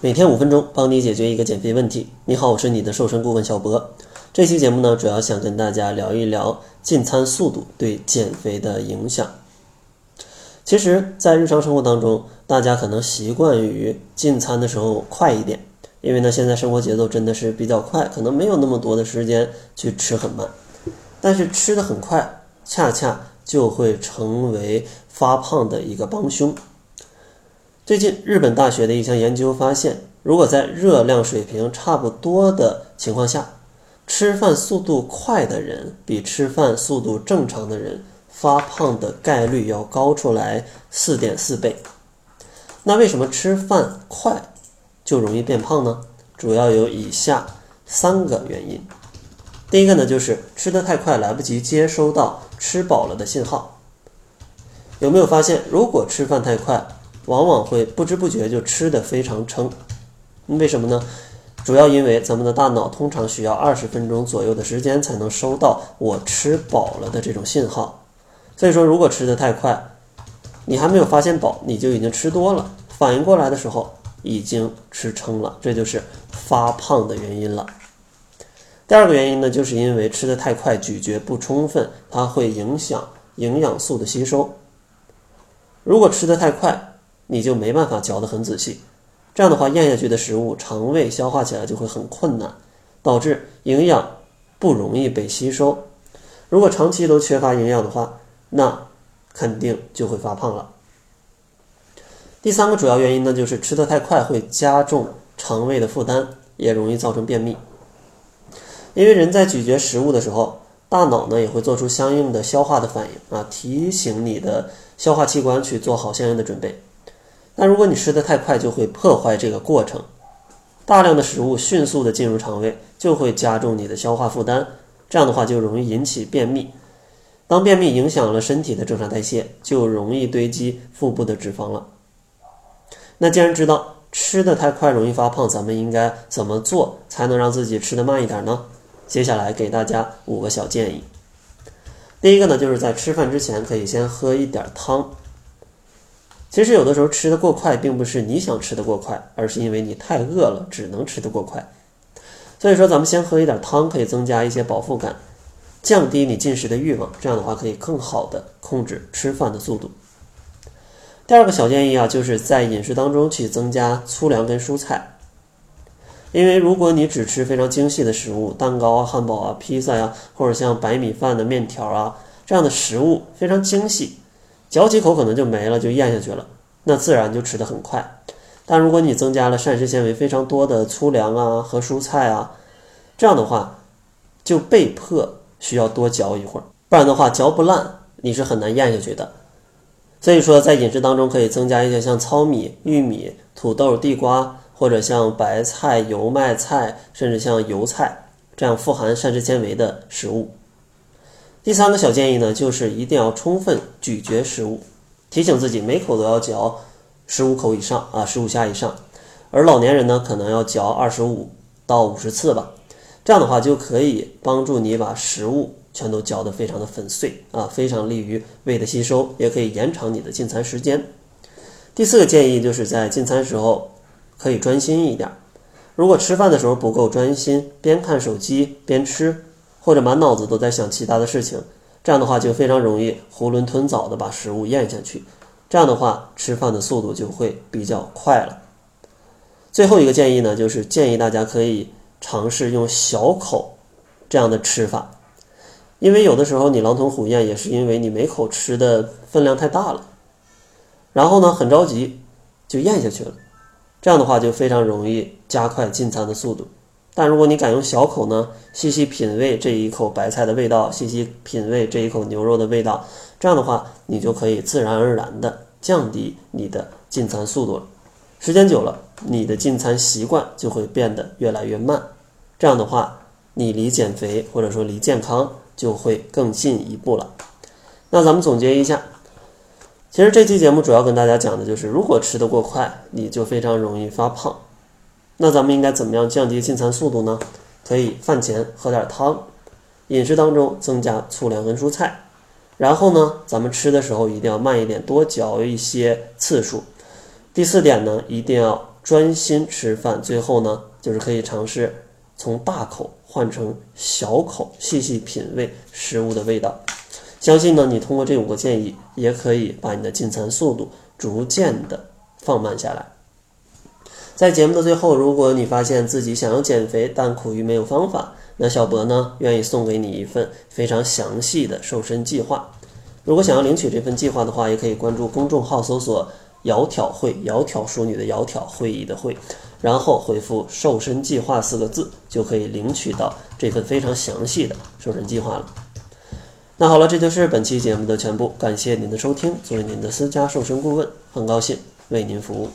每天五分钟，帮你解决一个减肥问题。你好，我是你的瘦身顾问小博。这期节目呢，主要想跟大家聊一聊进餐速度对减肥的影响。其实，在日常生活当中，大家可能习惯于进餐的时候快一点，因为呢，现在生活节奏真的是比较快，可能没有那么多的时间去吃很慢。但是吃的很快，恰恰就会成为发胖的一个帮凶。最近，日本大学的一项研究发现，如果在热量水平差不多的情况下，吃饭速度快的人比吃饭速度正常的人发胖的概率要高出来四点四倍。那为什么吃饭快就容易变胖呢？主要有以下三个原因。第一个呢，就是吃得太快，来不及接收到吃饱了的信号。有没有发现，如果吃饭太快？往往会不知不觉就吃得非常撑，为什么呢？主要因为咱们的大脑通常需要二十分钟左右的时间才能收到我吃饱了的这种信号，所以说如果吃得太快，你还没有发现饱，你就已经吃多了，反应过来的时候已经吃撑了，这就是发胖的原因了。第二个原因呢，就是因为吃得太快，咀嚼不充分，它会影响营养素的吸收。如果吃得太快，你就没办法嚼得很仔细，这样的话咽下去的食物，肠胃消化起来就会很困难，导致营养不容易被吸收。如果长期都缺乏营养的话，那肯定就会发胖了。第三个主要原因呢，就是吃得太快会加重肠胃的负担，也容易造成便秘。因为人在咀嚼食物的时候，大脑呢也会做出相应的消化的反应啊，提醒你的消化器官去做好相应的准备。那如果你吃的太快，就会破坏这个过程，大量的食物迅速的进入肠胃，就会加重你的消化负担，这样的话就容易引起便秘。当便秘影响了身体的正常代谢，就容易堆积腹部的脂肪了。那既然知道吃的太快容易发胖，咱们应该怎么做才能让自己吃的慢一点呢？接下来给大家五个小建议。第一个呢，就是在吃饭之前可以先喝一点汤。其实有的时候吃的过快，并不是你想吃的过快，而是因为你太饿了，只能吃的过快。所以说，咱们先喝一点汤，可以增加一些饱腹感，降低你进食的欲望。这样的话，可以更好的控制吃饭的速度。第二个小建议啊，就是在饮食当中去增加粗粮跟蔬菜，因为如果你只吃非常精细的食物，蛋糕啊、汉堡啊、披萨呀，或者像白米饭的面条啊这样的食物，非常精细。嚼几口可能就没了，就咽下去了，那自然就吃得很快。但如果你增加了膳食纤维非常多的粗粮啊和蔬菜啊，这样的话就被迫需要多嚼一会儿，不然的话嚼不烂，你是很难咽下去的。所以说，在饮食当中可以增加一些像糙米、玉米、土豆、地瓜，或者像白菜、油麦菜，甚至像油菜这样富含膳食纤维的食物。第三个小建议呢，就是一定要充分咀嚼食物，提醒自己每口都要嚼十五口以上啊，十五下以上。而老年人呢，可能要嚼二十五到五十次吧。这样的话就可以帮助你把食物全都嚼得非常的粉碎啊，非常利于胃的吸收，也可以延长你的进餐时间。第四个建议就是在进餐时候可以专心一点。如果吃饭的时候不够专心，边看手机边吃。或者满脑子都在想其他的事情，这样的话就非常容易囫囵吞枣的把食物咽下去，这样的话吃饭的速度就会比较快了。最后一个建议呢，就是建议大家可以尝试用小口这样的吃法，因为有的时候你狼吞虎咽也是因为你每口吃的分量太大了，然后呢很着急就咽下去了，这样的话就非常容易加快进餐的速度。但如果你敢用小口呢，细细品味这一口白菜的味道，细细品味这一口牛肉的味道，这样的话，你就可以自然而然的降低你的进餐速度了。时间久了，你的进餐习惯就会变得越来越慢。这样的话，你离减肥或者说离健康就会更进一步了。那咱们总结一下，其实这期节目主要跟大家讲的就是，如果吃得过快，你就非常容易发胖。那咱们应该怎么样降低进餐速度呢？可以饭前喝点汤，饮食当中增加粗粮跟蔬菜，然后呢，咱们吃的时候一定要慢一点，多嚼一些次数。第四点呢，一定要专心吃饭，最后呢，就是可以尝试从大口换成小口，细细品味食物的味道。相信呢，你通过这五个建议，也可以把你的进餐速度逐渐的放慢下来。在节目的最后，如果你发现自己想要减肥，但苦于没有方法，那小博呢，愿意送给你一份非常详细的瘦身计划。如果想要领取这份计划的话，也可以关注公众号搜索“窈窕会”，窈窕淑女的窈窕，会议的会，然后回复“瘦身计划”四个字，就可以领取到这份非常详细的瘦身计划了。那好了，这就是本期节目的全部，感谢您的收听。作为您的私家瘦身顾问，很高兴为您服务。